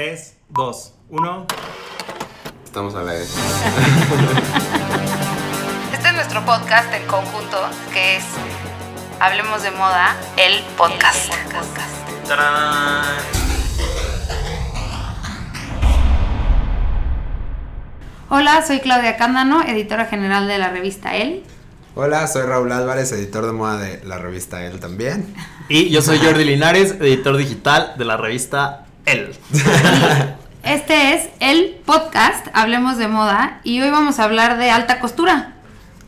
3, 2, 1. Estamos a la vez. Este es nuestro podcast en conjunto, que es Hablemos de Moda, el podcast. ¡Tarán! Hola, soy Claudia Cándano, editora general de la revista El. Hola, soy Raúl Álvarez, editor de moda de la revista El también. Y yo soy Jordi Linares, editor digital de la revista El. Este es el podcast Hablemos de Moda y hoy vamos a hablar de alta costura.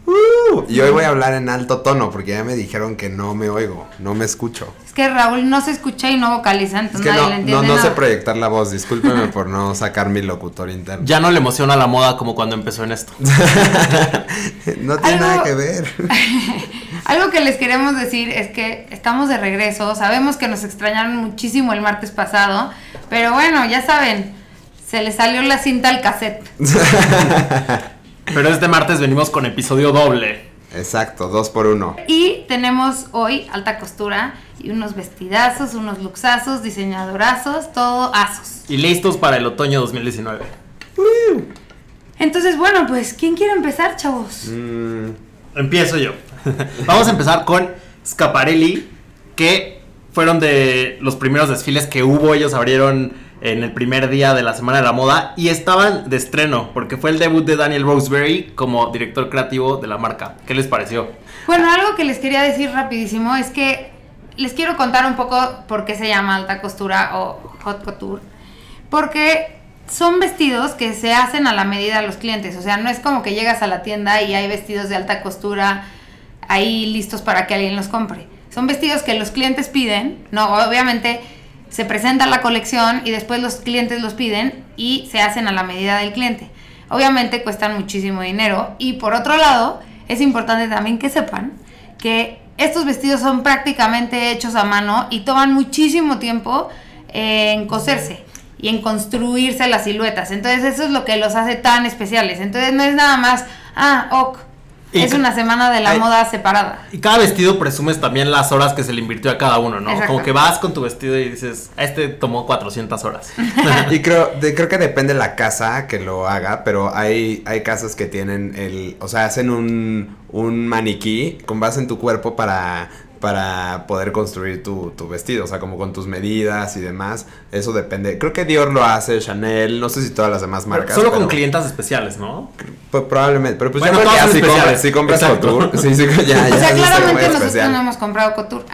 Uh, y hoy voy a hablar en alto tono porque ya me dijeron que no me oigo, no me escucho. Es que Raúl no se escucha y no vocaliza, Es entonces que nadie no, le no, entiende no sé nada. proyectar la voz, discúlpeme por no sacar mi locutor interno. Ya no le emociona la moda como cuando empezó en esto. no tiene Algo- nada que ver. Algo que les queremos decir es que estamos de regreso, sabemos que nos extrañaron muchísimo el martes pasado, pero bueno, ya saben, se les salió la cinta al cassette. Pero este martes venimos con episodio doble. Exacto, dos por uno. Y tenemos hoy alta costura y unos vestidazos, unos luxazos, diseñadorazos, todo asos. Y listos para el otoño 2019. Entonces, bueno, pues, ¿quién quiere empezar, chavos? Mm, Empiezo yo. Vamos a empezar con Scaparelli, que fueron de los primeros desfiles que hubo. Ellos abrieron en el primer día de la Semana de la Moda y estaban de estreno, porque fue el debut de Daniel Roseberry como director creativo de la marca. ¿Qué les pareció? Bueno, algo que les quería decir rapidísimo es que les quiero contar un poco por qué se llama alta costura o hot couture. Porque son vestidos que se hacen a la medida de los clientes. O sea, no es como que llegas a la tienda y hay vestidos de alta costura ahí listos para que alguien los compre. Son vestidos que los clientes piden. No, obviamente se presenta la colección y después los clientes los piden y se hacen a la medida del cliente. Obviamente cuestan muchísimo dinero y por otro lado es importante también que sepan que estos vestidos son prácticamente hechos a mano y toman muchísimo tiempo en coserse y en construirse las siluetas. Entonces eso es lo que los hace tan especiales. Entonces no es nada más, ah, ok, es una semana de la Ay. moda separada. Y cada vestido presumes también las horas que se le invirtió a cada uno, ¿no? Exacto. Como que vas con tu vestido y dices, a este tomó 400 horas. Y creo, de- creo que depende la casa que lo haga, pero hay, hay casas que tienen el, o sea, hacen un, un maniquí con base en tu cuerpo para, para poder construir tu, tu vestido, o sea, como con tus medidas y demás. Eso depende. Creo que Dior lo hace, Chanel, no sé si todas las demás marcas. Solo con pero- clientas especiales, ¿no? Pues probablemente, pero pues Bueno, yo creo que todas ya si compras, si compras Exacto. Couture, sí, sí, ya, ya o sea, claramente nosotros especial. no hemos comprado couture.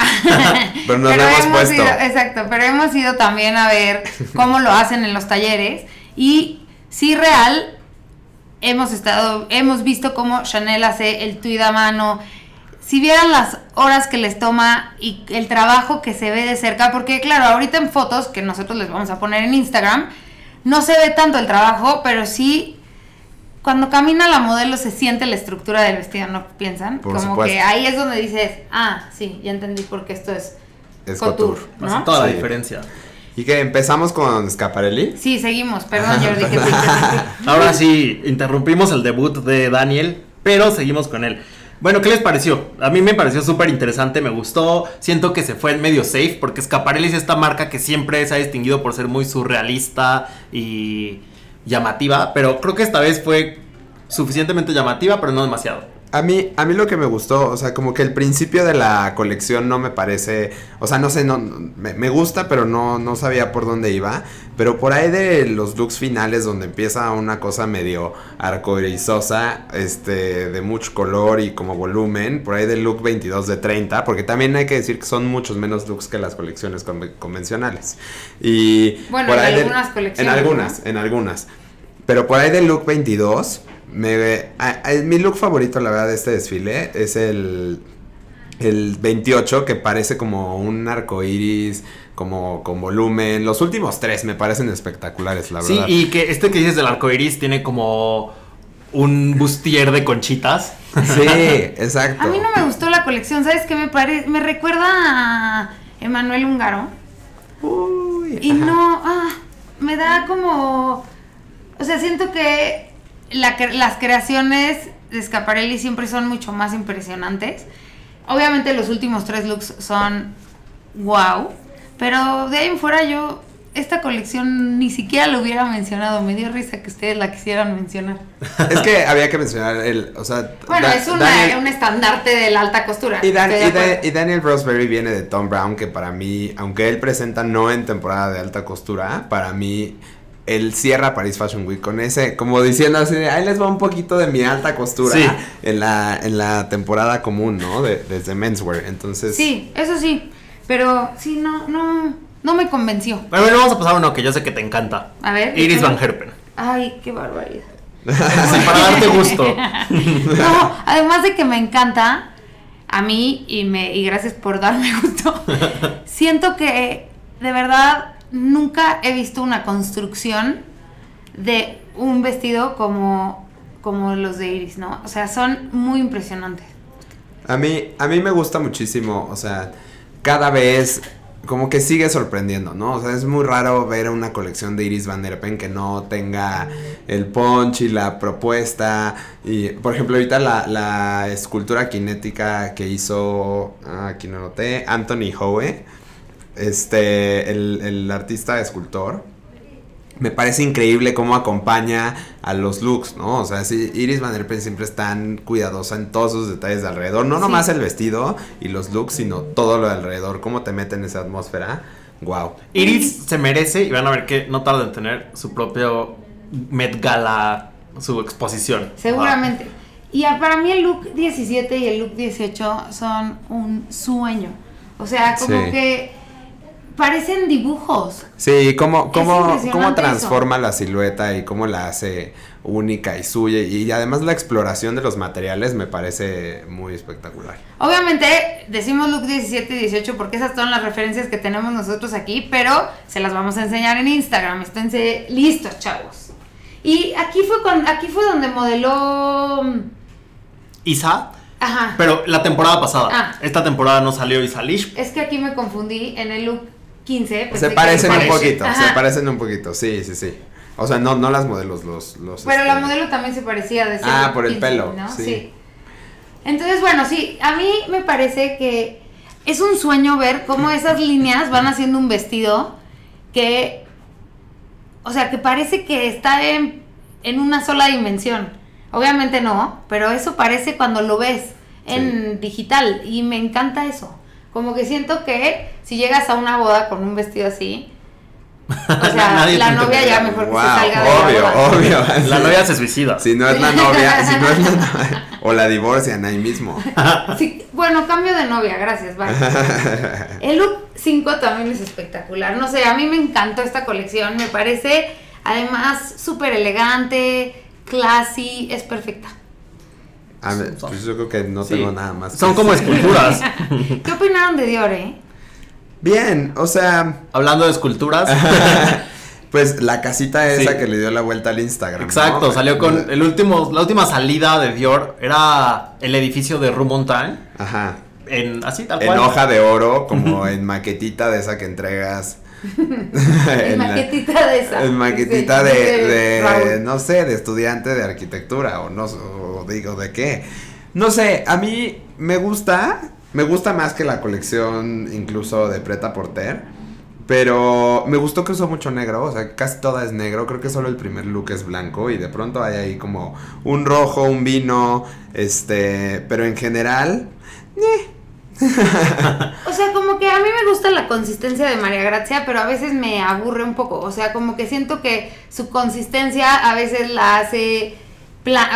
Pero nos lo hemos puesto. Ido, exacto, pero hemos ido también a ver cómo lo hacen en los talleres y sí real hemos estado hemos visto cómo Chanel hace el tweed a mano. Si vieran las horas que les toma y el trabajo que se ve de cerca, porque claro, ahorita en fotos que nosotros les vamos a poner en Instagram, no se ve tanto el trabajo, pero sí cuando camina la modelo se siente la estructura del vestido, ¿no piensan? Por Como supuesto. que ahí es donde dices, ah, sí, ya entendí por qué esto es, Es couture, couture. Hace ¿no? toda la diferencia. Y que empezamos con Scaparelli. Sí, seguimos, perdón Jordi. que Ahora sí, interrumpimos el debut de Daniel, pero seguimos con él. Bueno, ¿qué les pareció? A mí me pareció súper interesante, me gustó. Siento que se fue en medio safe, porque Scaparelli es esta marca que siempre se ha distinguido por ser muy surrealista y llamativa, pero creo que esta vez fue suficientemente llamativa, pero no demasiado. A mí, a mí lo que me gustó, o sea, como que el principio de la colección no me parece, o sea, no sé, no, me, me gusta, pero no, no sabía por dónde iba. Pero por ahí de los looks finales, donde empieza una cosa medio arcoirizosa, este, de mucho color y como volumen, por ahí del look 22 de 30, porque también hay que decir que son muchos menos looks que las colecciones conve- convencionales. Y Bueno, por en ahí del- algunas colecciones, En algunas, en algunas. Pero por ahí del look 22, me, a- a- mi look favorito, la verdad, de este desfile es el, el 28, que parece como un arco iris, como con volumen. Los últimos tres me parecen espectaculares, la Sí, verdad. y que este que dices del arco iris tiene como un bustier de conchitas. Sí, exacto. A mí no me gustó la colección, ¿sabes qué me parece? Me recuerda a Emanuel Húngaro. Uy, Y ajá. no, ah, me da como... O sea, siento que la las creaciones de Scaparelli siempre son mucho más impresionantes. Obviamente los últimos tres looks son wow, pero de ahí en fuera yo esta colección ni siquiera lo hubiera mencionado. Me dio risa que ustedes la quisieran mencionar. Es que había que mencionar el, o sea, Bueno, Da- es una- Daniel- un estandarte de la alta costura. Y, Dan- estoy de y Da- acuerdo. y Daniel Roseberry viene de Tom Brown, que para mí, aunque él presenta no en temporada de alta costura, para mí él cierra Paris Fashion Week con ese, como diciendo así, de, ahí les va un poquito de mi alta costura Sí. en, la, en la temporada común, ¿no? De, desde Menswear. Entonces, Sí, eso sí. Pero sí, no, no, no me convenció. Bueno, bueno, vamos a pasar a uno que yo sé que te encanta. A ver. Iris. Van Herpen. Ay, qué barbaridad. Sí, para darte gusto. No, además de que me encanta, a mí, y, me, y gracias por darme gusto, siento que de verdad nunca he visto una construcción de un vestido como, como los de Iris, ¿no? O sea, son muy impresionantes. A mí, a mí me gusta muchísimo, o sea, cada vez como que sigue sorprendiendo, ¿no? O sea, es muy raro ver una colección de Iris Van Herpen que no tenga el punch y la propuesta. Y, por ejemplo, ahorita la, la escultura cinética que hizo, ah, aquí no noté, Anthony Howe, este, el, el artista escultor. Me parece increíble cómo acompaña a los looks, ¿no? O sea, sí, Iris Van Herpen siempre es tan cuidadosa en todos sus detalles de alrededor. No Sí. nomás el vestido y los looks, sino todo lo de alrededor. Cómo te mete en esa atmósfera. Wow. Iris se merece y van a ver que no tarda en tener su propio Met Gala, su exposición. Seguramente. Y a- para mí el look 17 y el look 18 son un sueño. O sea, como Sí. que parecen dibujos. Sí, cómo, cómo, cómo eso. transforma la silueta y cómo la hace única y suya. Y además la exploración de los materiales me parece muy espectacular. Obviamente decimos look 17 y 18 porque esas son las referencias que tenemos nosotros aquí, pero se las vamos a enseñar en Instagram. Esténse listos, chavos. Y aquí fue cuando, aquí fue donde modeló. Isa, Ajá. pero la temporada pasada. Ah. Esta temporada no salió Isa Lish. Es que aquí me confundí en el look 15. pensé Se parecen un poquito, se parecen un poquito, sí, sí, sí. O sea, no, no las modelos, los... los Pero este, la modelo también se parecía de Ah, por el 15, pelo, ¿no? sí. Entonces, bueno, sí, a mí me parece que es un sueño ver cómo esas líneas van haciendo un vestido que, o sea, que parece que está en, en una sola dimensión. Obviamente no, pero eso parece cuando lo ves en digital y me encanta eso. Como que siento que si llegas a una boda con un vestido así, o sea, la novia ya mejor que se salga de obvio, la boda. obvio. La novia se suicida. Si no es la novia, si no es la novia, o la divorcian ahí mismo. Sí, bueno, cambio de novia, gracias, bye. El look 5 también es espectacular. No sé, a mí me encantó esta colección. Me parece, además, súper elegante, classy, es perfecta. A ver, pues yo creo que no Sí. tengo nada más. Son como decir. esculturas. ¿Qué opinaron de Dior, eh? Bien, o sea, Hablando de esculturas. pues la casita esa Sí. que le dio la vuelta al Instagram. Exacto, ¿no? salió con el último, la última salida de Dior era el edificio de Rue Montagne, Ajá. en así tal En cual. hoja de oro, como en maquetita de esa que entregas. En la- maquetita de esa. En maquetita de, de, no sé, de estudiante de arquitectura o no o digo de qué. No sé, a mí me gusta, me gusta más que la colección incluso de Preta Porter. Pero me gustó que usó mucho negro, o sea, casi toda es negro, creo que solo el primer look es blanco y de pronto hay ahí como un rojo, un vino, este, pero en general, O sea, como que a mí me gusta la consistencia de María Gracia, pero a veces me aburre un poco. O sea, como que siento que su consistencia a veces la hace,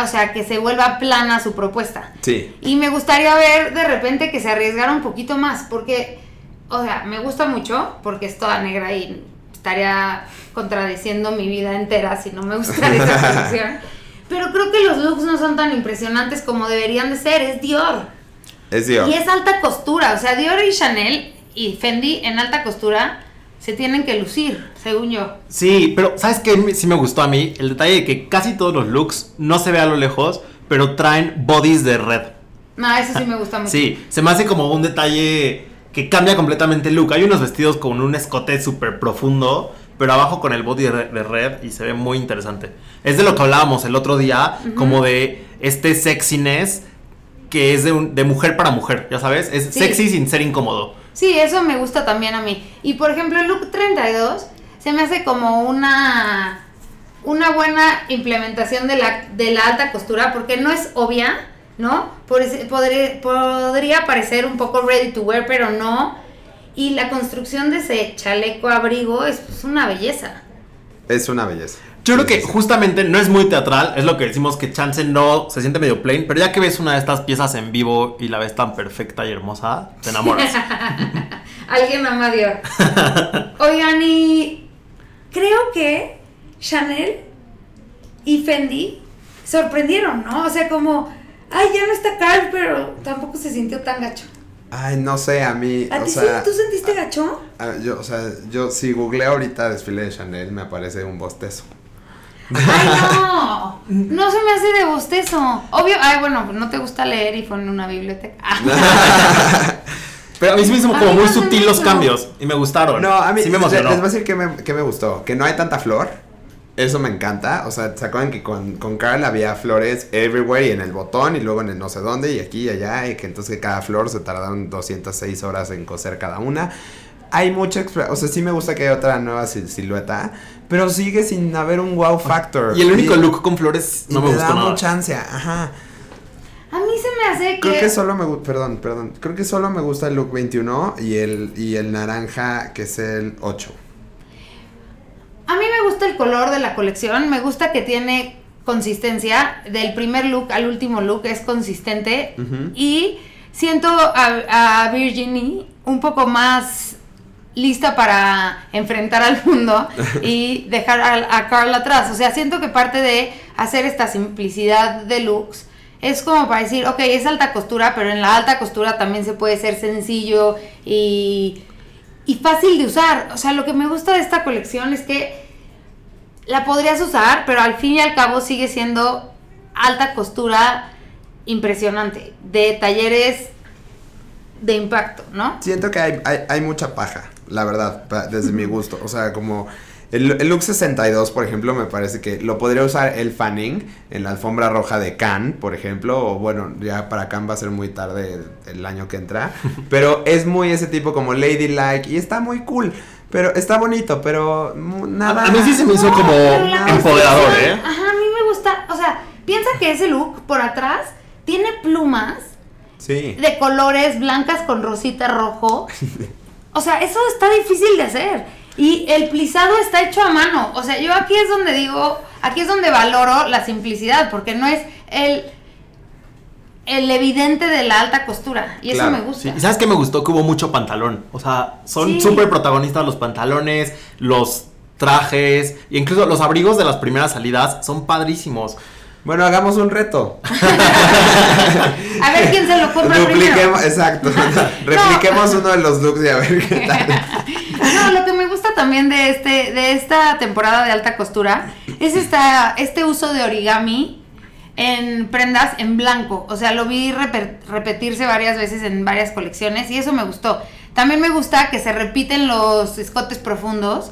o sea, que se vuelva plana su propuesta. sí, Y me gustaría ver de repente que se arriesgara un poquito más, porque, o sea, me gusta mucho, porque es toda negra y estaría contradiciendo mi vida entera si no me gustara esa colección. Pero creo que los looks no son tan impresionantes como deberían de ser, es Dior. Es Dior. Y es alta costura, o sea, Dior y Chanel y Fendi en alta costura se tienen que lucir, según yo. Sí, pero ¿sabes qué? Me- Sí me gustó a mí el detalle de que casi todos los looks no se ve a lo lejos, pero traen bodies de red. No, eso sí me gusta mucho. Sí, se me hace como un detalle que cambia completamente el look. Hay unos vestidos con un escote súper profundo, pero abajo con el body de red y se ve muy interesante. Es de lo que hablábamos el otro día, como de este sexiness que es de, un- de mujer para mujer, ya sabes, es Sí. sexy sin ser incómodo. Sí, eso me gusta también a mí. Y por ejemplo, el look 32 se me hace como una una buena implementación de la, de la alta costura porque no es obvia, ¿no? podría, podría parecer un poco ready to wear, pero no. Y la construcción de ese chaleco abrigo es pues, una belleza. Es una belleza. Yo creo que justamente no es muy teatral, es lo que decimos que Chance no se siente medio plain, pero ya que ves una de estas piezas en vivo y la ves tan perfecta y hermosa, te enamoras. Alguien ama a Dios. Oigan, y creo que Chanel y Fendi sorprendieron, ¿no? O sea, como, ay, ya no está Carl, pero tampoco se sintió tan gacho. Ay, no sé, a mí. ¿A ti sea, ¿Tú sentiste gacho? yo, o sea, yo si googleé ahorita desfile de Chanel, me aparece un bostezo. ¡Ay, no! No se me hace de bostezo. Obvio, ay, bueno, no te gusta leer y fue en una biblioteca. Pero a mí sí me hizo como muy sutil los cambios y me gustaron. No, a mí sí me emocionó. Les voy a decir que me, que me gustó. Que no hay tanta flor. Eso me encanta. O sea, ¿se acuerdan que con, con Carl había flores everywhere y en el botón y luego en el no sé dónde y aquí y allá? Y que entonces cada flor se tardaron 206 horas en coser cada una hay mucha o sea, sí me gusta que haya otra nueva silueta, pero sigue sin haber un wow factor. Y el único look con flores no me, me da mucha ansia, ajá. A mí se me hace que Creo que solo me perdón, perdón, creo que solo me gusta el look 21 y el y el naranja que es el 8. A mí me gusta el color de la colección, me gusta que tiene consistencia, del primer look al último look es consistente y siento a, a Virginie un poco más lista para enfrentar al mundo y dejar a, Carl atrás. O sea, siento que parte de hacer esta simplicidad de looks es como para decir, ok, es alta costura, pero en la alta costura también se puede ser sencillo y, y fácil de usar. O sea, lo que me gusta de esta colección es que la podrías usar, pero al fin y al cabo sigue siendo alta costura impresionante, de talleres de impacto, ¿no? Siento que hay, hay, hay mucha paja la verdad, desde mi gusto. O sea, como el, look 62, por ejemplo, me parece que lo podría usar el Fanning en la alfombra roja de Cannes, por ejemplo, o bueno, ya para Cannes va a ser muy tarde el, año que entra, pero es muy ese tipo como ladylike y está muy cool. Pero está bonito, pero nada. A, mí sí se me hizo como empoderador, ¿eh? Ajá, a mí me gusta. O sea, piensa que ese look por atrás tiene plumas. Sí. De colores blancas con rosita rojo. O sea, eso está difícil de hacer. Y el plisado está hecho a mano. O sea, yo aquí es donde digo, aquí es donde valoro la simplicidad, porque no es el el evidente de la alta costura. Y eso me gusta. ¿Y sabes qué me gustó? Que hubo mucho pantalón. O sea, son súper protagonistas los pantalones, los trajes, e incluso los abrigos de las primeras salidas son padrísimos. Bueno, hagamos un reto. a ver quién se lo compra primero. Exacto. Repliquemos uno de los looks y a ver qué tal. No, lo que me gusta también de este de esta temporada de alta costura es esta este uso de origami en prendas en blanco. O sea, lo vi repetirse varias veces en varias colecciones y eso me gustó. También me gusta que se repiten los escotes profundos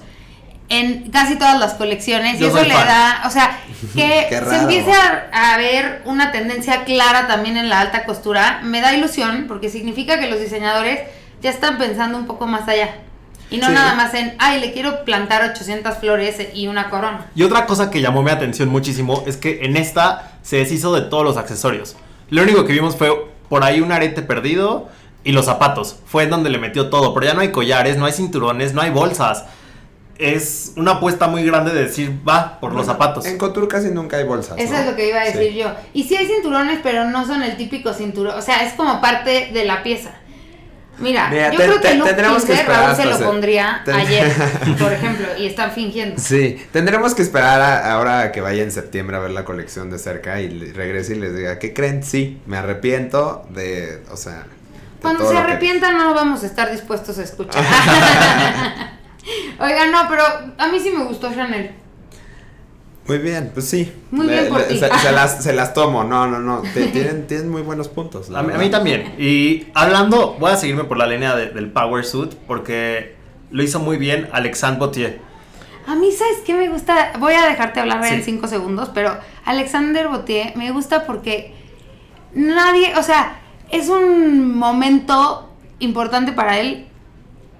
en casi todas las colecciones y eso le da, o sea, que se empiece a, ver una tendencia clara también en la alta costura, me da ilusión porque significa que los diseñadores ya están pensando un poco más allá. Y no nada más en, ay, le quiero plantar 800 flores y una corona. Y otra cosa que llamó mi atención muchísimo es que en esta se deshizo de todos los accesorios. Lo único que vimos fue por ahí un arete perdido y los zapatos. Fue en donde le metió todo. Pero ya no hay collares, no hay cinturones, no hay bolsas es una apuesta muy grande de decir, va por los zapatos. En Couture casi nunca hay bolsas. Eso es lo que iba a decir yo. Y sí hay cinturones, pero no son el típico cinturón. O sea, es como parte de la pieza. Mira, yo creo que Luke tendremos que Raúl se lo pondría ayer, por ejemplo, y están fingiendo. Sí, tendremos que esperar ahora que vaya en septiembre a ver la colección de cerca y regrese y les diga, ¿qué creen? Sí, me arrepiento de, o sea... Cuando se arrepientan no vamos a estar dispuestos a escuchar. Oigan, no, pero a mí sí me gustó Chanel. Muy bien, pues sí. Muy bien por ti. Se, las, se, las, tomo, no, no, no. tienen, tienen muy buenos puntos. A mí, también. Y hablando, voy a seguirme por la línea del Power Suit porque lo hizo muy bien Alexandre Botier. A mí, ¿sabes qué me gusta? Voy a dejarte hablar en cinco segundos, pero Alexander Botier me gusta porque nadie, o sea, es un momento importante para él,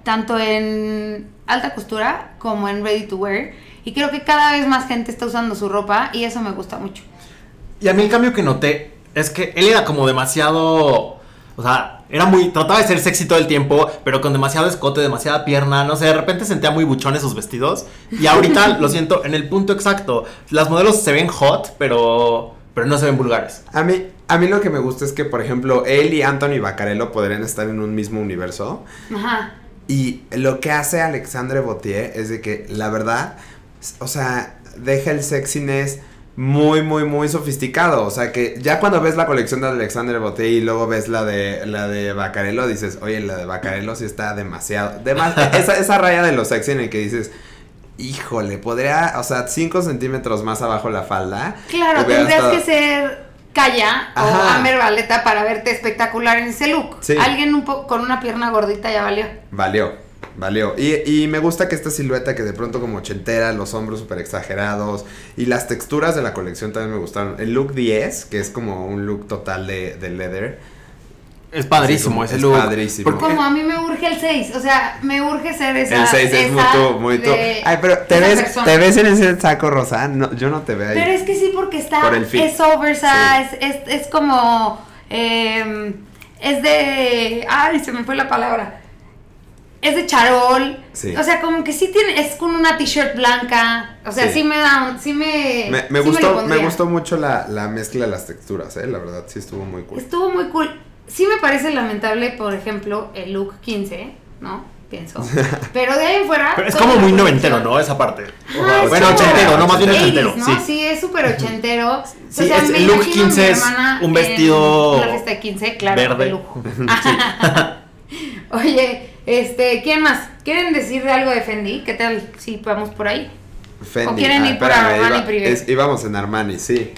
tanto en alta costura como en ready to wear. Y creo que cada vez más gente está usando su ropa y eso me gusta mucho. Y a mí el cambio que noté es que él era como demasiado. O sea, era muy. Trataba de ser sexy todo el tiempo, pero con demasiado escote, demasiada pierna. No sé, de repente sentía muy buchones sus vestidos. Y ahorita lo siento en el punto exacto. Las modelos se ven hot, pero. Pero no se ven vulgares. A mí, a mí lo que me gusta es que, por ejemplo, él y Anthony Baccarello podrían estar en un mismo universo. Ajá. Y lo que hace Alexandre Botier es de que, la verdad, o sea, deja el sexiness muy, muy, muy sofisticado. O sea, que ya cuando ves la colección de Alexandre Botier y luego ves la de la de Baccarello, dices, oye, la de Baccarello sí está demasiado. Demás, esa, esa raya de lo sexy en el que dices, híjole, podría, o sea, 5 centímetros más abajo la falda. Claro, tendrías estado- que ser Calla o Ajá. Amber Valeta para verte espectacular en ese look. Sí. Alguien un poco con una pierna gordita ya valió. Valió, valió. Y, y me gusta que esta silueta que de pronto como ochentera, los hombros súper exagerados y las texturas de la colección también me gustaron. El look 10, que es como un look total de, de leather. Es padrísimo Sí, ese es look. padrísimo. Porque- Como a mí me urge el 6, o sea, me urge ser esa. el 6 es muy esa tú, muy tú. de- Ay, pero ¿te ves, persona. ¿te ves en ese saco rosa? No, yo no te veo ahí. Pero es que sí, porque está. Por el. Es oversize, es, es como. eh, es de. Ay, se me fue la palabra. Es de charol. Sí. O sea, como que sí tiene. Es con una t-shirt blanca. O sea, Sí. sí, me da. un- Sí me. me, me sí gustó, me, pondría. gustó mucho la, la mezcla de las texturas, eh, la verdad, sí estuvo muy cool. Estuvo muy cool. Sí me parece lamentable, por ejemplo, el look 15, ¿no? Pienso. Pero de ahí en fuera. Pero es como muy noventero, ¿no? Esa parte. O Ajá, sea, bueno, ochentero, no más bien 80s, ochentero. ¿no? Sí. Sí, es súper ochentero. Sí, es- el look 15 es un vestido una fiesta de 15, claro, verde. de lujo. Oye, este, ¿quién más? ¿Quieren decir algo de Fendi? ¿Qué tal si vamos por ahí? Fendi. ¿O quieren ah, ir por espérame, Armani iba- Privé? es- íbamos en Armani, sí.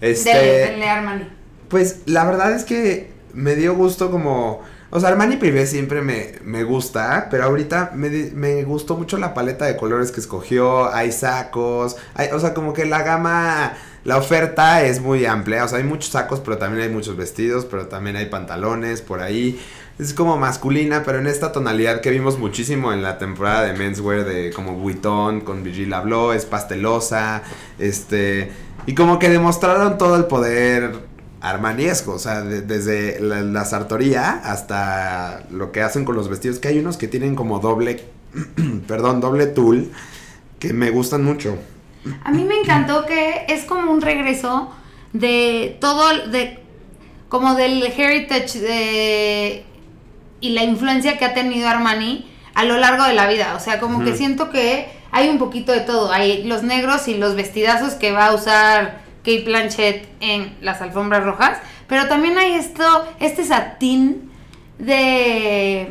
Este, Dele, denle Armani. Pues la verdad es que me dio gusto como... O sea, Armani Privé siempre me, me gusta, pero ahorita me, me gustó mucho la paleta de colores que escogió, hay sacos, hay, o sea, como que la gama, la oferta es muy amplia, o sea, hay muchos sacos, pero también hay muchos vestidos, pero también hay pantalones por ahí. Es como masculina, pero en esta tonalidad que vimos muchísimo en la temporada de menswear de como Vuitton con Virgil Abloh, es pastelosa, este, y como que demostraron todo el poder armaniesco, o sea, de- desde la, la sartoría hasta lo que hacen con los vestidos, que hay unos que tienen como doble, perdón, doble tul, que me gustan mucho. A mí me encantó que es como un regreso de todo, de como del heritage de, y la influencia que ha tenido Armani a lo largo de la vida. O sea, como que siento que hay un poquito de todo. Hay los negros y los vestidazos que va a usar Kate Blanchett en las alfombras rojas. Pero también hay esto, este satín de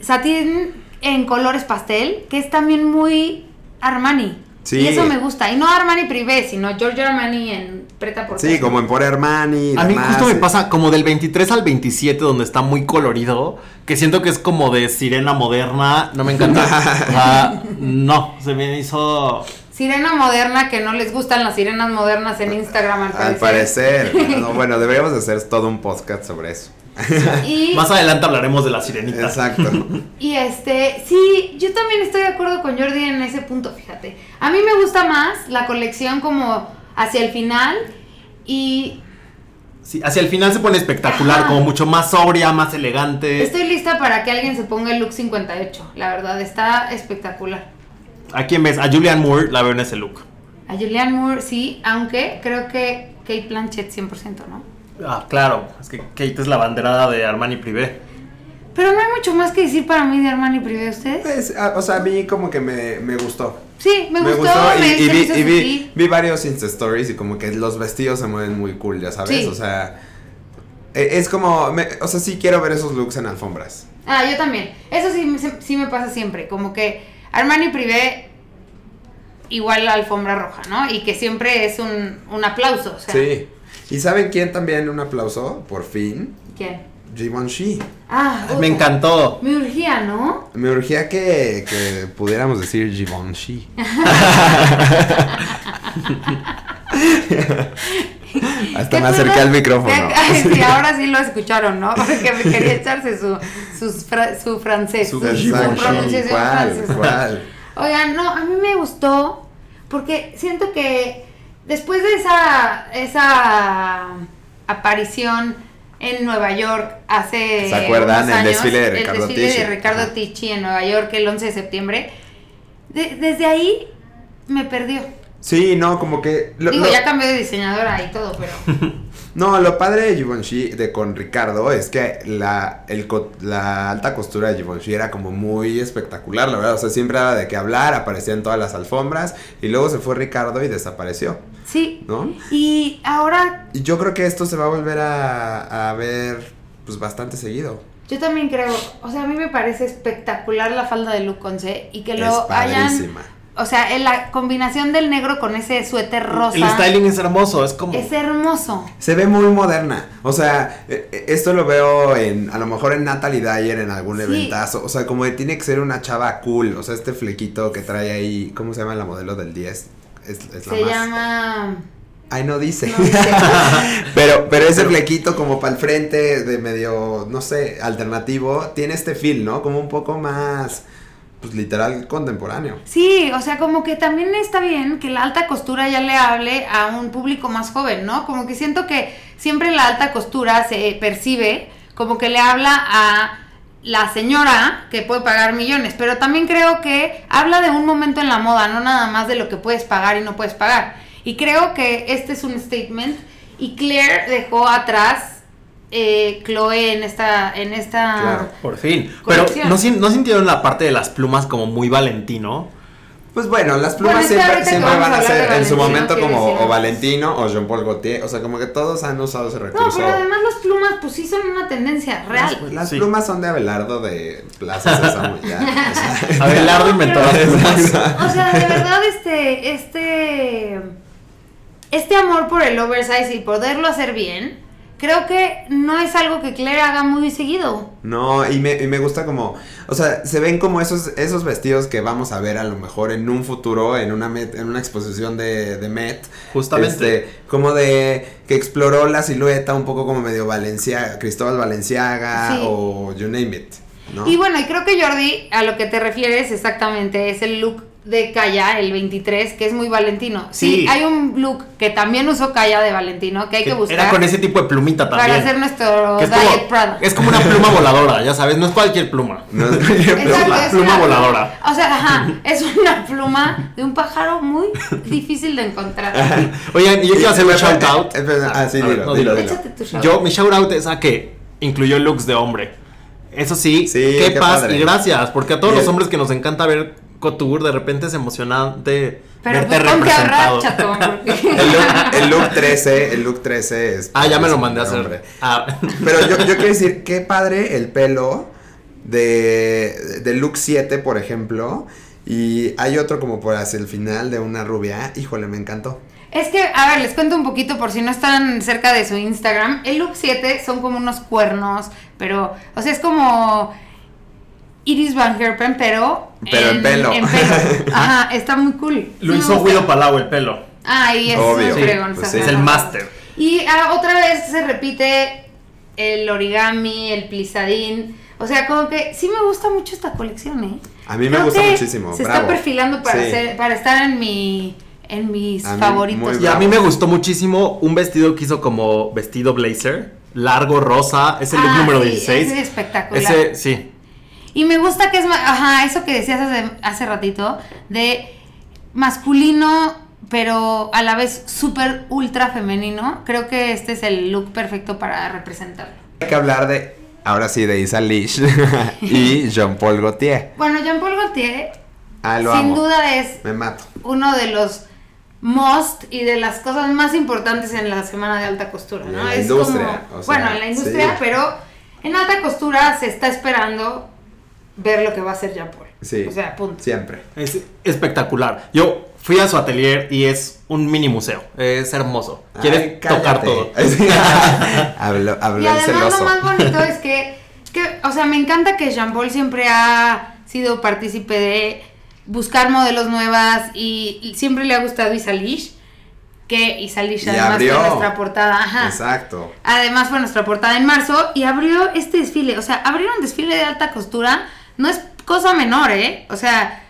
satín en colores pastel, que es también muy Armani. Sí. Y eso me gusta. Y no Armani Privé, sino Giorgio Armani en Preta por Sí, como en Por Armani. y A mí demás, justo me eh. pasa como del 23 al 27 donde está muy colorido, que siento que es como de sirena moderna, no me encanta. O sea, no, se me hizo... Sirena moderna, que no les gustan las sirenas modernas en Instagram, al Al parecer. parecer. no, bueno, deberíamos de hacer todo un podcast sobre eso. Y, Más adelante hablaremos de la sirenita. Exacto. y este, sí, yo también estoy de acuerdo con Jordi en ese punto, fíjate. A mí me gusta más la colección como hacia el final y Sí, hacia el final se pone espectacular, Ajá. como mucho más sobria, más elegante. estoy lista para que alguien se ponga el look 58. La verdad, está espectacular. ¿A quién ves? A Julian Moore la veo en ese look. A Julianne Moore sí, aunque creo que Kate Blanchett 100%, ¿no? Ah, claro, es que Kate es la banderada de Armani Privé. Pero no hay mucho más que decir para mí de Armani Privé, ¿ustedes? Pues, a- o sea, a mí como que me, me gustó. Sí, me, gustó, me, y, y se me vi, y vi, varios Insta Stories y como que los vestidos se mueven muy cool, ya sabes. Sí. O sea, e- es como, me- o sea, sí quiero ver esos looks en alfombras. Ah, yo también. Eso sí, sí me pasa siempre. Como que Armani Privé igual la alfombra roja, ¿no? Y que siempre es un, un aplauso. O sea, Sí. ¿Y saben quién también un aplauso? Por fin. ¿Quién? Givenchy. Ah, Me encantó. Me urgía, ¿no? Me urgía que, que pudiéramos decir Givenchy. Hasta me acerqué al micrófono. Sí, ahora sí lo escucharon, ¿no? Porque me quería echarse su, sus fra- su francés. Su pronunciación francesa. Oigan, no, a mí me gustó porque siento que después de esa, esa aparición en Nueva York hace ¿Se acuerdan? unos El años, desfile de Ricardo el desfile de Ricardo Ajá. Ticci en Nueva York el 11 de septiembre, de- desde ahí me perdió. Sí, no, como que... lo- Digo, lo- ya cambió de diseñadora y todo, pero... No, lo padre de Givenchy, de con Ricardo, es que la, el, la alta costura de Givenchy era como muy espectacular, la verdad. O sea, siempre daba de qué hablar, aparecía en todas las alfombras, y luego se fue Ricardo y desapareció, Sí. ¿no? Y ahora Y yo creo que esto se va a volver a, a ver, pues, bastante seguido. yo también creo, o sea, a mí me parece espectacular la falda de Luc Conce y que Es lo hayan... O sea, en la combinación del negro con ese suéter rosa. El styling es hermoso, es como. Es hermoso. Se ve muy moderna. O sea, eh, eh, esto lo veo en, a lo mejor en Natalie Dyer en algún Sí. eventazo. O sea, como que tiene que ser una chava cool. O sea, este flequito que trae ahí, ¿cómo se llama la modelo del 10? Es, es la Se más. llama. Ay, no dice. No dice. pero, pero ese flequito como para el frente, de medio, no sé, alternativo, tiene este feel, ¿no? Como un poco más, pues literal contemporáneo. Sí, o sea, como que también está bien que la alta costura ya le hable a un público más joven, ¿no? Como que siento que siempre la alta costura se percibe como que le habla a la señora que puede pagar millones, pero también creo que habla de un momento en la moda, no nada más de lo que puedes pagar y no puedes pagar. Y creo que este es un statement y Claire dejó atrás eh, Chloe en esta en esta Claro. Por fin. Pero. ¿no, sin- ¿no sintieron la parte de las plumas como muy Valentino? Pues bueno, las plumas siempre, van a ser en su momento como decir o. Valentino o Jean Paul Gaultier. O sea, como que todos han usado ese No, recurso. pero además las plumas pues sí son una tendencia real. Las, las Sí. plumas son de Abelardo de Plaza Sésamo. ya, o sea. Abelardo inventó las plumas. O sea, de verdad, este, este, este amor por el oversize y poderlo hacer bien, creo que no es algo que Claire haga muy seguido. No, y me, y me gusta como, o sea, se ven como esos, esos vestidos que vamos a ver a lo mejor en un futuro, en una, Met- en una exposición de, de Met. Justamente. Este, como de que exploró la silueta un poco como medio Valencia, Cristóbal Valenciaga Sí. o you name it, ¿no? Y bueno, y creo que Jordi, a lo que te refieres exactamente, es el look de Calla, el 23, que es muy Valentino. Sí, Sí. hay un look que también usó Calla de Valentino, que hay que, Que buscar Era con ese tipo de plumita también. para hacer nuestro Diet como, Prada. es como una pluma voladora, ya sabes, no es cualquier pluma. No, Exacto, la es pluma una voladora. O sea, ajá, es una pluma de un pájaro muy difícil de encontrar. Oigan, y yo quiero hacer un shout out. Ah, sí, dilo, no, dilo, dilo. tu shout. Yo, mi shout out es a que incluyó looks de hombre. Eso sí, Sí, qué, qué paz padre. y gracias, porque a todos los hombres que nos encanta ver couture, de repente es emocionante Pero verte pues representado. El look, el look 13, el look 13 es... ah, ya me lo mandé a hacer. Ah. Pero yo, yo quiero decir, qué padre el pelo de, de look 7, por ejemplo. Y hay otro como por hacia el final de una rubia. Híjole, me encantó. Es que, a ver, les cuento un poquito por si no están cerca de su Instagram. El look 7 son como unos cuernos, pero, o sea, es como Iris Van Herpen, pero. Pero en pelo. En pelo. Ajá, está muy cool. Lo hizo. Guido Palau el pelo. Ah, y es Obvio. Pues sí. Es el máster. Y ah, otra vez se repite el origami, el plisadín. O sea, como que sí me gusta mucho esta colección, ¿eh? A mí me Creo gusta que muchísimo, Se bravo. está perfilando para, Sí. ser- para estar en mi en mis A favoritos. Y a mí me gustó muchísimo un vestido que hizo como vestido blazer, largo, rosa, es el look Ah, número sí, 16. ese es espectacular. Ese, sí. Y me gusta que es, ajá, eso que decías hace, hace ratito, de masculino, pero a la vez súper ultra femenino. Creo que este es el look perfecto para representarlo. Hay que hablar de, ahora sí, de Isa Lish y Jean-Paul Gaultier. Bueno, Jean-Paul Gaultier, Ah, sin amo. duda es Me mato. uno de los most y de las cosas más importantes en la semana de alta costura, Y en ¿no? la es industria, como, o sea, bueno, en la industria, sí. pero en alta costura se está esperando ver lo que va a hacer Jean-Paul. Sí. O sea, punto. Siempre. Es espectacular. Yo fui a su atelier y es un mini museo. Es hermoso. Quiere tocar todo. habló habló Y el además lo celoso. más bonito es que, que, o sea, me encanta que Jean Paul siempre ha sido partícipe de buscar modelos nuevas y, y siempre le ha gustado Isa Lish, que Isalish Y además abrió. fue nuestra portada. Ajá. Exacto. Además fue nuestra portada en marzo y abrió este desfile. O sea, abrir un desfile de alta costura no es cosa menor, ¿eh? O sea,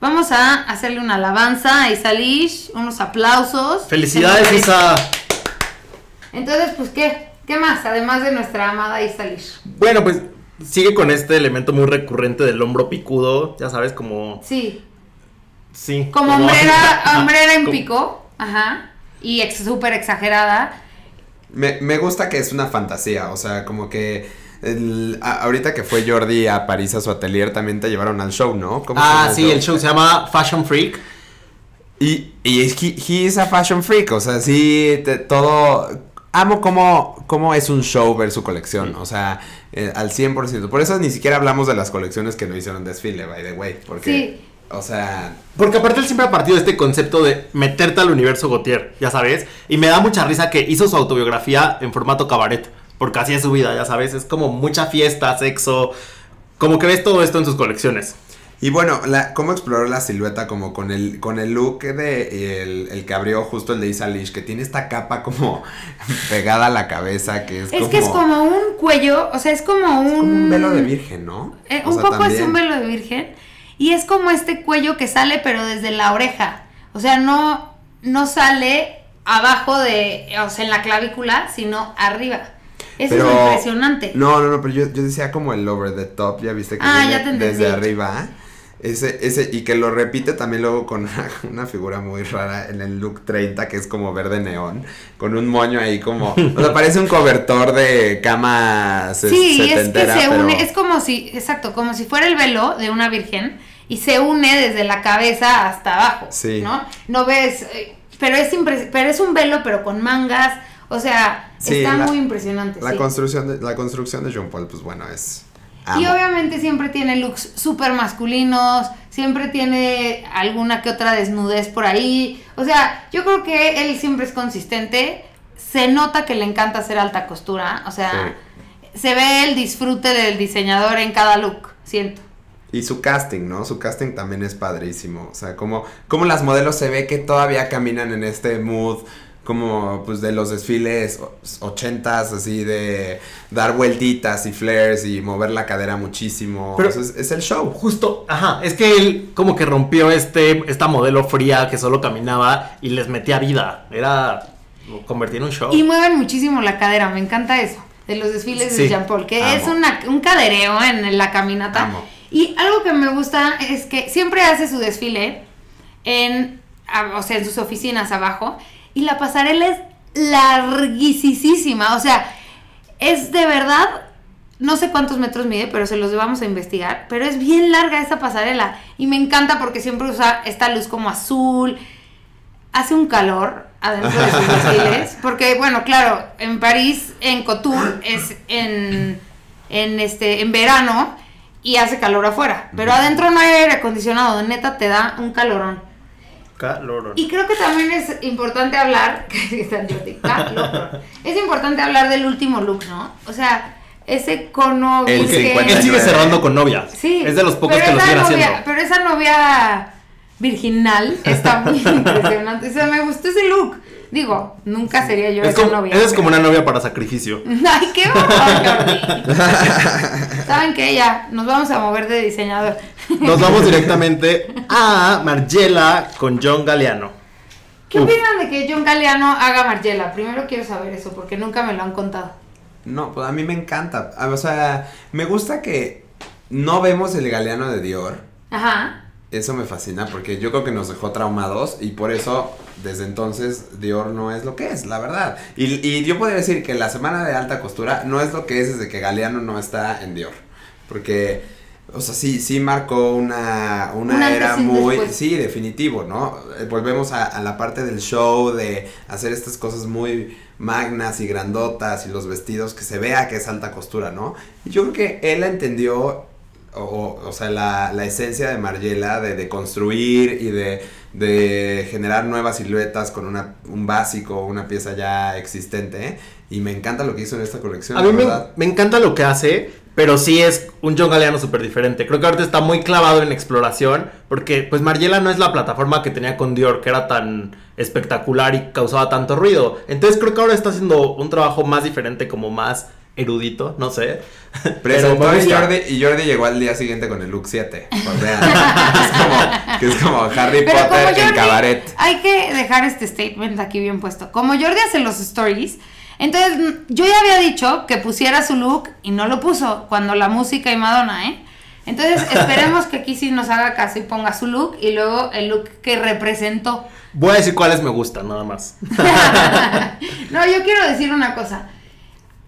vamos a hacerle una alabanza a Isalish, unos aplausos. Felicidades, Entonces, Isa. Entonces, pues, ¿qué? ¿Qué más? Además de nuestra amada Isalish. Bueno, pues sigue con este elemento muy recurrente del hombro picudo, ya sabes, como... Sí, Sí. como hombrera, Ajá, hombrera en como- pico. Ajá. Y ex, súper exagerada. Me, me gusta que es una fantasía, o sea, como que el- a- ahorita que fue Jordi a París a su atelier también te llevaron al show, ¿no? ¿Cómo se Ah, sí, el show se llama Fashion Freak. Y, y es he, he is a fashion freak, o sea, sí, te- todo... Amo cómo, cómo es un show ver su colección, o sea, eh, al 100%. Por eso ni siquiera hablamos de las colecciones que no hicieron desfile, by the way, porque... Sí. O sea, Porque aparte él siempre ha partido de este concepto de meterte al universo Gautier, ya sabes. Y me da mucha risa que hizo su autobiografía en formato cabaret. Porque así es su vida, ya sabes. Es como mucha fiesta, sexo. Como que ves todo esto en sus colecciones. Y bueno, la, cómo exploró la silueta como con el, con el look de el, el que abrió justo el de Isa Lish, que tiene esta capa como pegada a la cabeza, que es, Es como, que es como un cuello, o sea, es como un... es como un velo de virgen, ¿no? Eh, un sea, poco es también. un velo de virgen. Y es como este cuello que sale, pero desde la oreja. O sea, no, no sale abajo de, o sea, en la clavícula, sino arriba. Eso Pero- es impresionante. No, no, no, pero yo, yo decía como el over the top, ya viste que Ah, ya desde arriba. Ese, ese, y que lo repite también luego con una, una figura muy rara en el look 30, que es como verde neón, con un moño ahí como, o sea, parece un cobertor de cama sí, es que se pero- une, es como si, exacto, como si fuera el velo de una virgen y se une desde la cabeza hasta abajo. Sí. ¿No? No ves, eh, pero es, impres- pero es un velo, pero con mangas. O sea, Sí, está la- muy impresionante. La sí. construcción de, la construcción de Jean Paul, pues bueno, es. Y obviamente siempre tiene looks súper masculinos, siempre tiene alguna que otra desnudez por ahí. O sea, yo creo que él siempre es consistente. Se nota que le encanta hacer alta costura. O sea, se ve el disfrute del diseñador en cada look, siento. Y su casting, ¿no? Su casting también es padrísimo. O sea, como, como las modelos se ve que todavía caminan en este mood como pues de los desfiles ochentas, así de dar vueltitas y flares y mover la cadera muchísimo. Pero- O sea, es, es el show. Justo, ajá, es que él como que rompió este, esta modelo fría que solo caminaba y les metía vida. Era lo convertía en un show. Y mueven muchísimo la cadera, me encanta eso. De los desfiles Sí, de Jean Paul, que amo. es una- un cadereo en la caminata. Amo. Y algo que me gusta es que siempre hace su desfile en, o sea, en sus oficinas abajo. Y la pasarela es larguísima. O sea, es de verdad, no sé cuántos metros mide, pero se los vamos a investigar. Pero es bien larga esa pasarela. Y me encanta porque siempre usa esta luz como azul. Hace un calor adentro de sus desfiles. Porque, bueno, claro, en París, en Couture, es en, en, este, en verano y hace calor afuera. Pero adentro no hay aire acondicionado. Neta, te da un calorón. Calorón. Y creo que también es importante hablar, que es importante hablar del último look, ¿no? O sea, ese cono El virgen. 50. Él sigue cerrando con novia. Sí. Es de los pocos que lo siguen novia- haciendo. Pero esa novia virginal está muy impresionante. O sea, me gustó. Digo, nunca sería yo Es esa como, novia. esa es pero- como una novia para sacrificio. Ay, qué horror, Jordi. ¿Saben qué? Ya, nos vamos a mover de diseñador. Nos vamos directamente a Margiela con John Galeano. ¿Qué Uf. opinan de que John Galeano haga Margiela? Primero quiero saber eso, porque nunca me lo han contado. No, pues a mí me encanta. Ah, O sea, me gusta que no vemos el galeano de Dior. Ajá. Eso me fascina porque yo creo que nos dejó traumados y por eso desde entonces Dior no es lo que es, la verdad. Y, y yo podría decir que la semana de alta costura no es lo que es desde que Galeano no está en Dior. Porque, o sea, sí, sí marcó una, una era muy, después. sí, definitivo, ¿no? Eh, Volvemos a, a la parte del show, de hacer estas cosas muy magnas y grandotas y los vestidos que se vea que es alta costura, ¿no? Y yo creo que él entendió o, o, sea, la, la esencia de Margiela de, de construir y de, de generar nuevas siluetas con una, un básico, una pieza ya existente. ¿eh? Y me encanta lo que hizo en esta colección. A mí me, me encanta lo que hace, Pero sí es un John Galliano súper diferente. Creo que ahorita está muy clavado en exploración. Porque, pues, Margiela no es la plataforma que tenía con Dior, que era tan espectacular y causaba tanto ruido. Entonces, creo que ahora está haciendo un trabajo más diferente, como más erudito, no sé. Presentó. Jordi, y Jordi llegó al día siguiente con el look 7. O sea, es como, que es como Harry Pero como Potter en cabaret. hay que dejar este statement aquí bien puesto. Como Jordi hace los stories, entonces mm, yo ya había dicho que pusiera su look y no lo puso cuando la música y Madonna, ¿eh? Entonces esperemos que aquí sí nos haga caso y ponga su look y luego el look que representó. Voy a decir cuáles me gustan, nada más. no, yo quiero decir una cosa.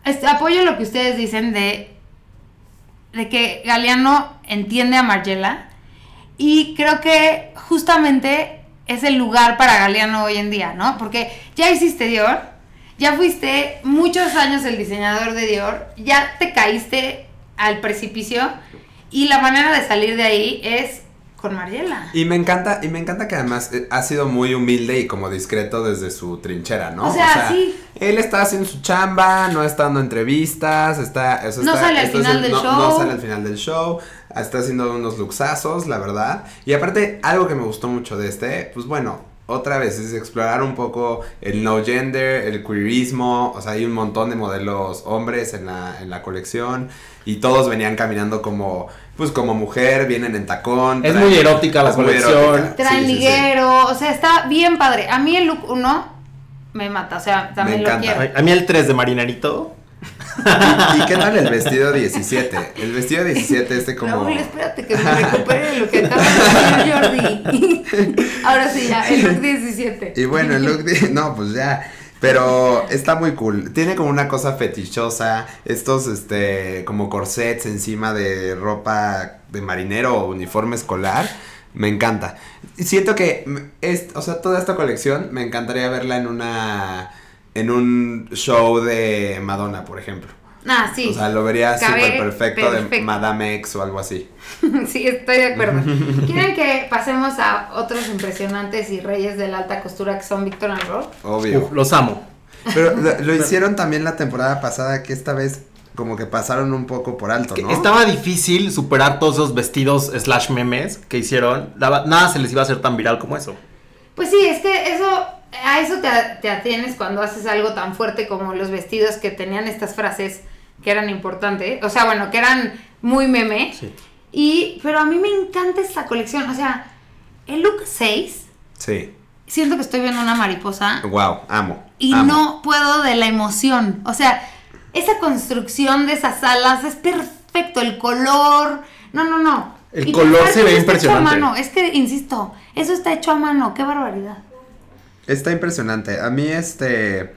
Este, apoyo lo que ustedes dicen de, de que Galeano entiende a Margiela y creo que justamente es el lugar para Galeano hoy en día, ¿no? Porque ya hiciste Dior, ya fuiste muchos años el diseñador de Dior, ya te caíste al precipicio y la manera de salir de ahí es con Margiela. Y me encanta, y me encanta que además eh, ha sido muy humilde y como discreto desde su trinchera, ¿no? O sea, sí. Él está haciendo su chamba, no está dando entrevistas, está, eso No está- sale al final el- del no- show. No sale al final del show, está haciendo unos luxazos, la verdad. Y aparte, algo que me gustó mucho de este, pues bueno, otra vez es explorar un poco el no gender, el queerismo, o sea, hay un montón de modelos hombres en la, en la colección y todos venían caminando como, pues como mujer, vienen en tacón. Es traen- muy erótica la colección. erótica. Traen Sí, sí, sí. liguero, o sea, está bien padre. A mí el look 1 me mata, o sea, también lo encanta. quiero. A mí el 3 de Marinerito. ¿Y qué tal el vestido 17? El vestido 17 este como... Raúl, espérate que me recupere lo que acaba de decir Jordi. Ahora sí, ya, el look 17. Y bueno, el look de... No, pues ya. Pero está muy cool. Tiene como una cosa fetichosa. Estos, este, como corsets encima de ropa de marinero o uniforme escolar. Me encanta. Siento que, es, o sea, toda esta colección me encantaría verla en una... En un show de Madonna, por ejemplo. Ah, sí. O sea, lo vería súper perfecto, de. Madame X o algo así. sí, estoy de acuerdo. ¿Quieren que pasemos a otros impresionantes y reyes de la alta costura que son Victor and Roth? Obvio. Uf, los amo. Pero lo, lo hicieron también la temporada pasada, que esta vez como que pasaron un poco por alto, ¿no? Estaba difícil superar todos esos vestidos slash memes que hicieron. Nada se les iba a hacer tan viral como eso. Pues sí, es que eso, a eso te, te atienes cuando haces algo tan fuerte como los vestidos que tenían estas frases que eran importantes, o sea, bueno, que eran muy meme. Sí. Y, pero a mí me encanta esta colección, o sea, el look 6, Sí. siento que estoy viendo una mariposa Wow, amo. y amo. no puedo de la emoción, o sea, esa construcción de esas alas es perfecto, el color, no, no, no. El Y color se ve está hecho a impresionante. mano, es que, insisto, eso está hecho a mano, qué barbaridad. Está impresionante. A mí, este.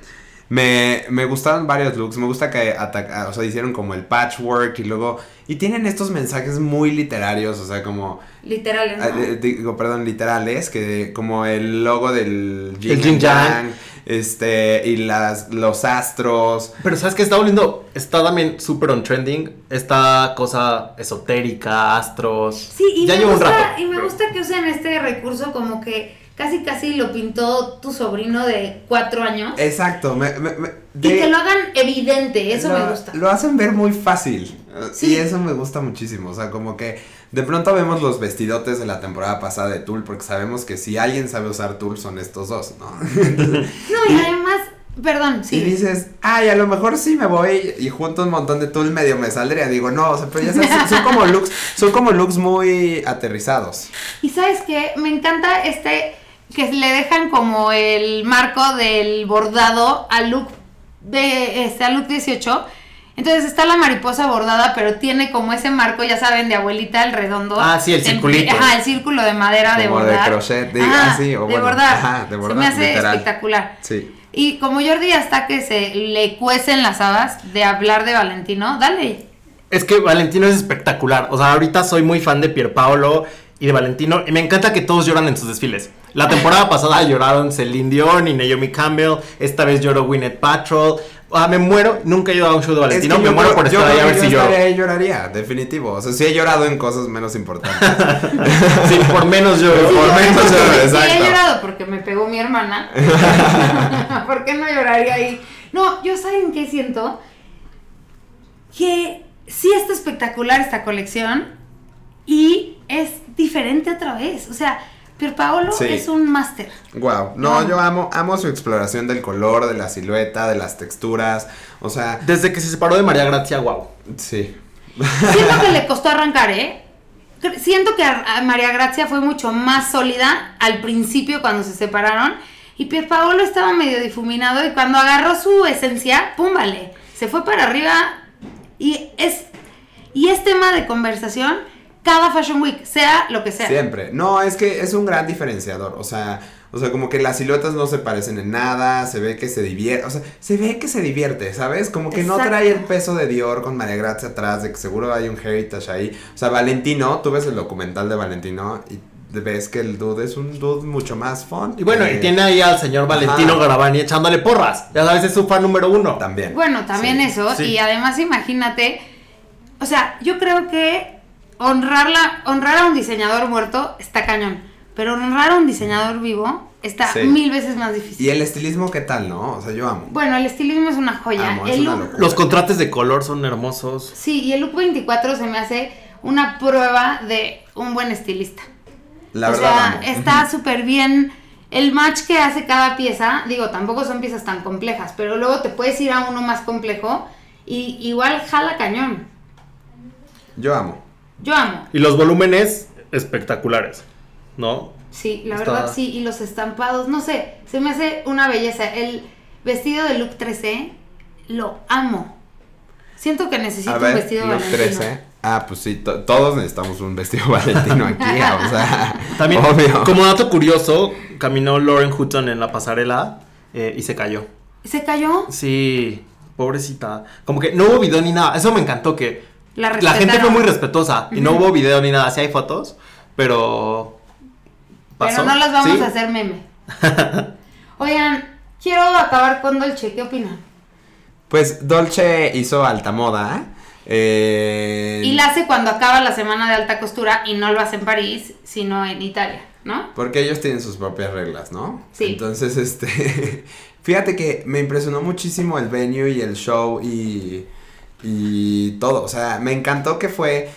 Me, me gustaron varios looks. Me gusta que ataca, o sea, hicieron como el patchwork y luego. Y tienen estos mensajes muy literarios, o sea, como. Literal, ¿no? ah, eh, digo, perdón, literales, que como el logo del yang. yang, Este, y las, los astros. Pero ¿sabes qué está volviendo? Está también súper on trending. Esta cosa esotérica, astros. Sí, y, ya me un gusta, rato. y me gusta que usen este recurso como que casi casi lo pintó tu sobrino de cuatro años. Exacto. Me, me- me- y que lo hagan evidente, eso lo, me gusta. Lo hacen ver muy fácil. Sí. Y eso me gusta muchísimo. O sea, como que de pronto vemos los vestidotes de la temporada pasada de Tool, porque sabemos que si alguien sabe usar Tool son estos dos, ¿no? No, y además, perdón, Y sí. dices, ay, a lo mejor sí me voy y junto un montón de Tool medio me saldría. Digo, no, o sea, pero ya sabes, son como looks, son como looks muy aterrizados. Y sabes qué, me encanta este que le dejan como el marco del bordado al look de este al look 18. Entonces está la mariposa bordada, pero tiene como ese marco, ya saben, de abuelita, el redondo. Ah, sí, el circulito. Ajá, el círculo de madera de Como de bordar. crochet, de- Ajá, ah, sí, o de bueno, bordar. ajá, de Se bordar, me hace literal. espectacular. Sí. Y como Jordi ya está que se le cuecen las habas de hablar de Valentino, dale. Es que Valentino es espectacular. O sea, ahorita soy muy fan de Pierpaolo y de Valentino. Y me encanta que todos lloran en sus desfiles. La temporada pasada lloraron Celine Dion y Naomi Campbell. Esta vez lloró Gwyneth Paltrow. Ah, me muero. Nunca he ido a un show de Valentino. Es que me yo muero por yo estar ahí a ver que si yo lloro. ahí, lloraría, definitivo. O sea, sí he llorado en cosas menos importantes. Sí, por menos lloro. Sí, por yo- menos sí, lloro, sí, exacto. he llorado porque me pegó mi hermana. ¿Por qué no lloraría ahí? No, yo saben qué siento? Que sí está espectacular esta colección y es diferente otra vez. O sea, Pierpaolo Sí. es un máster. Wow, no, yo amo, amo su exploración del color, de la silueta, de las texturas, o sea, Desde que se separó de María Gracia, wow. sí. Siento que le costó arrancar, ¿eh? Siento que a María Gracia fue mucho más sólida al principio cuando se separaron. Y Pierpaolo estaba medio difuminado y cuando agarró su esencia, ¡pum! vale, Se fue para arriba y es, y es tema de conversación cada Fashion Week, sea lo que sea. Siempre. No, es que es un gran diferenciador. O sea, o sea, como que las siluetas no se parecen en nada. Se ve que se divierte. O sea, se ve que se divierte, ¿sabes? Como que no trae el peso de Dior con María Grazia atrás, de que seguro hay un heritage ahí. O sea, Valentino, tú ves el documental de Valentino y ves que el dude es un dude mucho más fun. Y bueno, Eh, y tiene ahí al señor Valentino Ajá. Garavani echándole porras. Ya sabes, es su fan número uno. También. Bueno, también Sí. eso. sí. Y además imagínate, o sea, yo creo que honrarla, honrar a un diseñador muerto está cañón. Pero honrar a un diseñador vivo está Sí. mil veces más difícil. Y el estilismo, ¿qué tal, no? O sea, yo amo. Bueno, el estilismo es una joya. Amo, el look-. Los contrastes de color son hermosos. sí, y el look 24 se me hace una prueba de un buen estilista. La o verdad, sea, amo. está súper bien. El match que hace cada pieza, digo, tampoco son piezas tan complejas, pero luego te puedes ir a uno más complejo y igual jala cañón. Yo amo. Yo amo. Y los volúmenes espectaculares, ¿no? Sí, la Está- verdad sí, y los estampados, no sé, se me hace una belleza. El vestido de look 13 lo amo. Siento que necesito A un vestido los valentino. 13. Ah, pues sí, to- todos necesitamos un vestido valentino aquí, o sea, También, obvio. como dato curioso, caminó Lauren Hutton en la pasarela eh, y se cayó. ¿Se cayó? Sí, pobrecita. Como que no hubo video ni nada. Eso me encantó que La la gente fue muy respetuosa y no hubo video ni nada. Sí hay fotos, pero pasó. Pero no las vamos Sí. a hacer meme. Oigan, quiero acabar con Dolce, ¿qué opinan? Pues Dolce hizo alta moda. eh, Y la hace cuando acaba la semana de alta costura y no lo hace en París, sino en Italia, ¿no? Porque ellos tienen sus propias reglas, ¿no? Sí. Entonces, este. Fíjate que me impresionó muchísimo el venue y el show y. Y todo. O sea, me encantó que fue.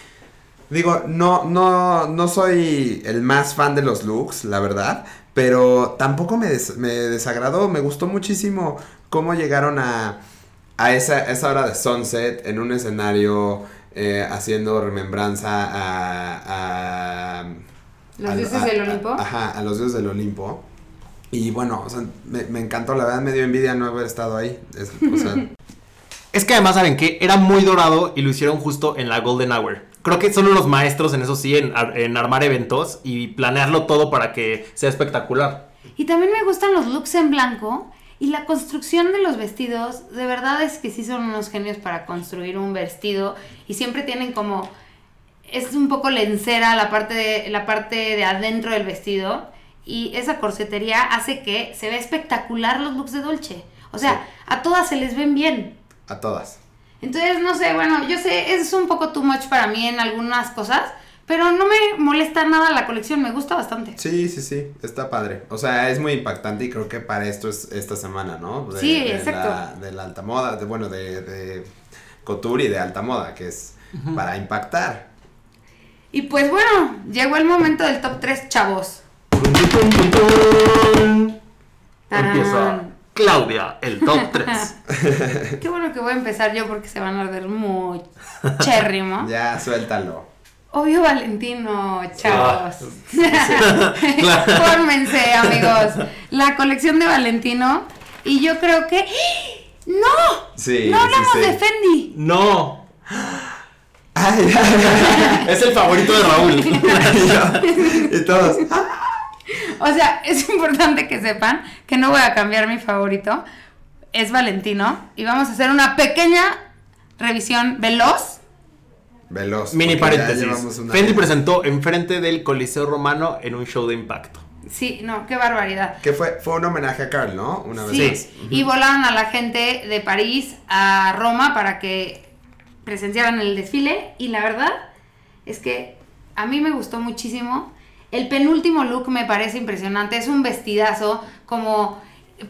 Digo, no, no, no soy el más fan de los looks, la verdad. Pero tampoco me, des- me desagradó. Me gustó muchísimo cómo llegaron a, a esa, esa hora de sunset en un escenario eh, haciendo remembranza a- a Los a- dioses del Olimpo. Ajá, a los dioses del Olimpo. Y bueno, o sea, me, me encantó, la verdad me dio envidia no haber estado ahí. Es- o sea, Es que además, ¿saben qué? Era muy dorado y lo hicieron justo en la Golden Hour. Creo que son unos maestros en eso sí, en, en armar eventos y planearlo todo para que sea espectacular. Y también me gustan los looks en blanco y la construcción de los vestidos. De verdad es que sí son unos genios para construir un vestido y siempre tienen como es un poco lencera la parte de la parte de adentro del vestido y esa corsetería hace que se vea espectacular los looks de Dolce. O sea, a todas se les ven bien. A todas. Entonces, no sé, bueno, yo sé, es un poco too much para mí en algunas cosas, pero no me molesta nada la colección, me gusta bastante. Sí, sí, sí, está padre. O sea, es muy impactante y creo que para esto es esta semana, ¿no? De- Sí, de exacto. La, de la alta moda, de, bueno, de, de couture y de alta moda, que es para impactar. Y pues bueno, llegó el momento del top 3, chavos. Tarán. Empieza Claudia, el top 3. Qué bueno que voy a empezar yo porque se van a arder muy chérrimo. Ya, suéltalo. Obvio Valentino, chavos. Claro. Fórmense, amigos. La colección de Valentino. Y yo creo que. ¡No! Sí, no hablamos sí. de Fendi. No, Ay, es el favorito de Raúl. y todos. O sea, es importante que sepan que no voy a cambiar mi favorito. Es Valentino. Y vamos a hacer una pequeña revisión veloz. Veloz. Mini paréntesis. Fendi presentó enfrente del Coliseo Romano en un show de impacto. Sí, no, qué barbaridad. Que fue, fue un homenaje a Carl, ¿no? Una vez Sí, más. y volaron a la gente de París a Roma para que presenciaran el desfile. Y la verdad es que a mí me gustó muchísimo. El penúltimo look me parece impresionante. Es un vestidazo como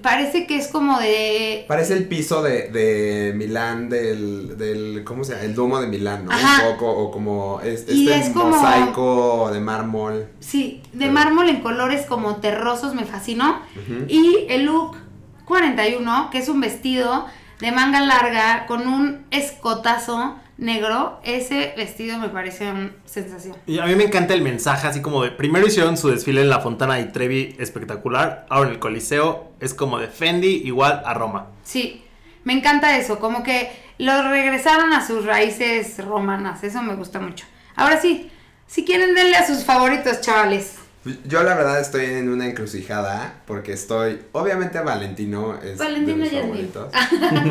parece que es como de... Parece el piso de, de Milán, del, del, ¿cómo se llama? El domo de Milán, ¿no? Ajá. Un poco, o como es- Y este es como- mosaico de mármol. Sí, de Pero- mármol en colores como terrosos, me fascinó. Y el look 41, que es un vestido de manga larga con un escotazo negro, ese vestido me parece una sensación. Y a mí me encanta el mensaje, así como de, primero hicieron su desfile en la Fontana di Trevi espectacular, ahora en el Coliseo es como de Fendi igual a Roma. Sí, me encanta eso, como que lo regresaron a sus raíces romanas, eso me gusta mucho. Ahora sí, si quieren denle a sus favoritos, chavales. Yo la verdad estoy en una encrucijada porque estoy, obviamente Valentino es Valentino de mis ya favoritos,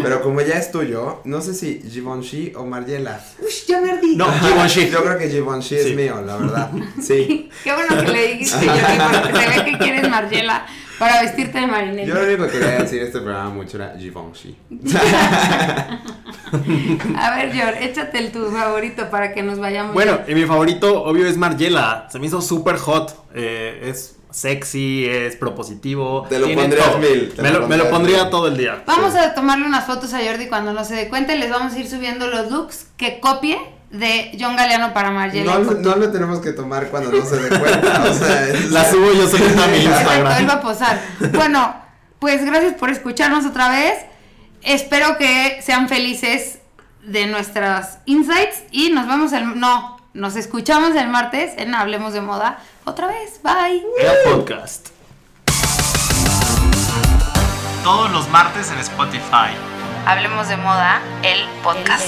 pero como ya es tuyo, no sé si Givenchy o Margiela. Uy, yo me ardí. No, Givenchy. Yo creo que Givenchy Sí. es mío, la verdad. Sí. Qué bueno que le dijiste, Jordi, porque se ve que quieres Margiela para vestirte de marinero. Yo lo único que quería decir en este programa mucho era Givenchy. A ver, George, échate el tu favorito para que nos vayamos. Bueno, y mi favorito, obvio, es Margiela. Se me hizo súper hot. eh, es sexy, es propositivo. Te lo pondrías todo. mil, te Me lo lo, me lo pondrías pondría mil. todo el día. Vamos a tomarle unas fotos a Jordi cuando no se dé cuenta y les vamos a ir subiendo los looks que copie de John Galeano para Margiela. No, lo- no lo tenemos que tomar cuando no se dé cuenta. O sea, es- La subo yo solita a mi Exacto, él va Instagram. a posar. Bueno, pues gracias por escucharnos otra vez. Espero que sean felices de nuestras insights y nos vemos el no, nos escuchamos el martes en Hablemos de Moda otra vez. Bye. El podcast. Todos los martes en Spotify. Hablemos de Moda, el podcast.